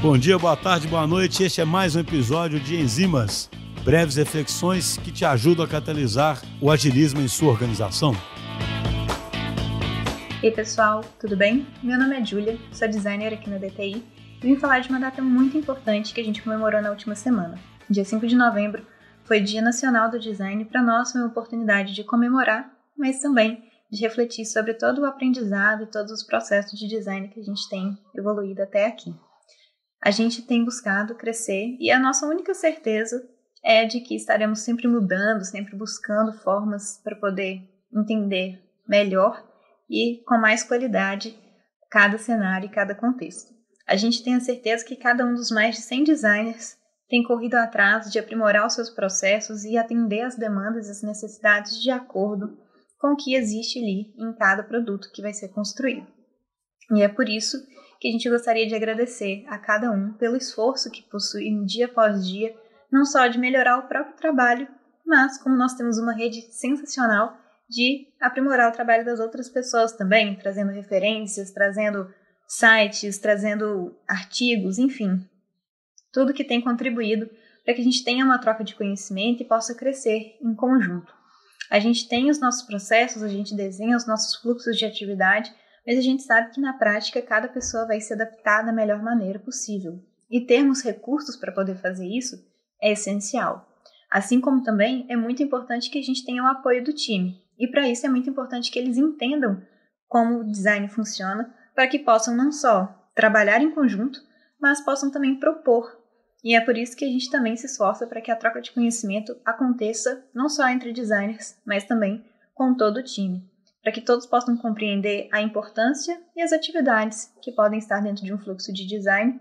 Bom dia, boa tarde, boa noite. Este é mais um episódio de Enzimas, breves reflexões que te ajudam a catalisar o agilismo em sua organização. Ei pessoal, tudo bem? Meu nome é Julia, sou designer aqui na DTI e vim falar de uma data muito importante que a gente comemorou na última semana. Dia 5 de novembro foi Dia Nacional do Design para nós foi uma oportunidade de comemorar, mas também de refletir sobre todo o aprendizado e todos os processos de design que a gente tem evoluído até aqui a gente tem buscado crescer e a nossa única certeza é de que estaremos sempre mudando, sempre buscando formas para poder entender melhor e com mais qualidade cada cenário e cada contexto. A gente tem a certeza que cada um dos mais de 100 designers tem corrido atrás de aprimorar os seus processos e atender às demandas e às necessidades de acordo com o que existe ali em cada produto que vai ser construído. E é por isso que a gente gostaria de agradecer a cada um pelo esforço que possui dia após dia, não só de melhorar o próprio trabalho, mas como nós temos uma rede sensacional de aprimorar o trabalho das outras pessoas também, trazendo referências, trazendo sites, trazendo artigos, enfim, tudo que tem contribuído para que a gente tenha uma troca de conhecimento e possa crescer em conjunto. A gente tem os nossos processos, a gente desenha os nossos fluxos de atividade mas a gente sabe que na prática cada pessoa vai se adaptar da melhor maneira possível. E termos recursos para poder fazer isso é essencial. Assim como também é muito importante que a gente tenha o apoio do time. E para isso é muito importante que eles entendam como o design funciona, para que possam não só trabalhar em conjunto, mas possam também propor. E é por isso que a gente também se esforça para que a troca de conhecimento aconteça não só entre designers, mas também com todo o time para que todos possam compreender a importância e as atividades que podem estar dentro de um fluxo de design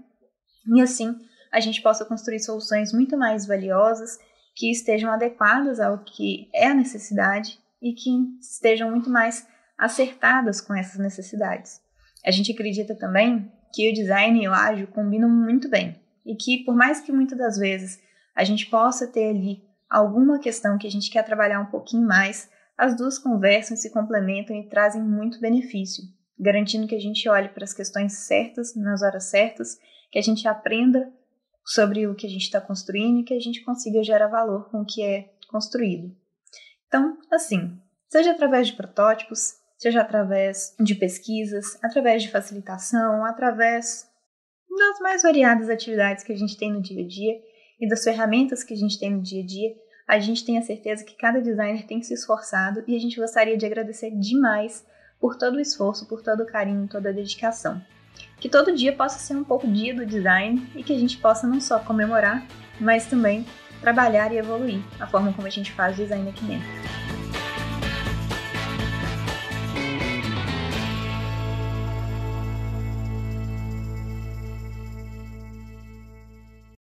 e assim a gente possa construir soluções muito mais valiosas que estejam adequadas ao que é a necessidade e que estejam muito mais acertadas com essas necessidades. A gente acredita também que o design e o ágil combinam muito bem e que por mais que muitas das vezes a gente possa ter ali alguma questão que a gente quer trabalhar um pouquinho mais, as duas conversam, se complementam e trazem muito benefício, garantindo que a gente olhe para as questões certas, nas horas certas, que a gente aprenda sobre o que a gente está construindo e que a gente consiga gerar valor com o que é construído. Então, assim, seja através de protótipos, seja através de pesquisas, através de facilitação, através das mais variadas atividades que a gente tem no dia a dia e das ferramentas que a gente tem no dia a dia, a gente tem a certeza que cada designer tem se esforçado e a gente gostaria de agradecer demais por todo o esforço, por todo o carinho, toda a dedicação. Que todo dia possa ser um pouco dia do design e que a gente possa não só comemorar, mas também trabalhar e evoluir a forma como a gente faz design aqui dentro.